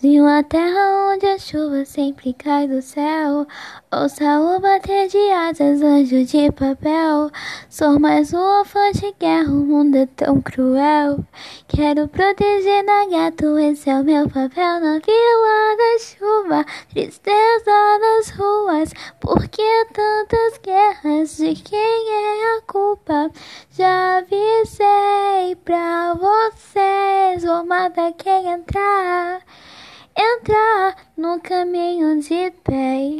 De uma terra onde a chuva sempre cai do céu, ouça o bater de asas, anjo de papel. Sou mais um de guerra, o mundo é tão cruel. Quero proteger na gato, esse é o meu papel na vila da chuva. Tristeza nas ruas, por que tantas guerras? De quem é a culpa? Já avisei pra vocês, o mata quem entrar no caminho de pé.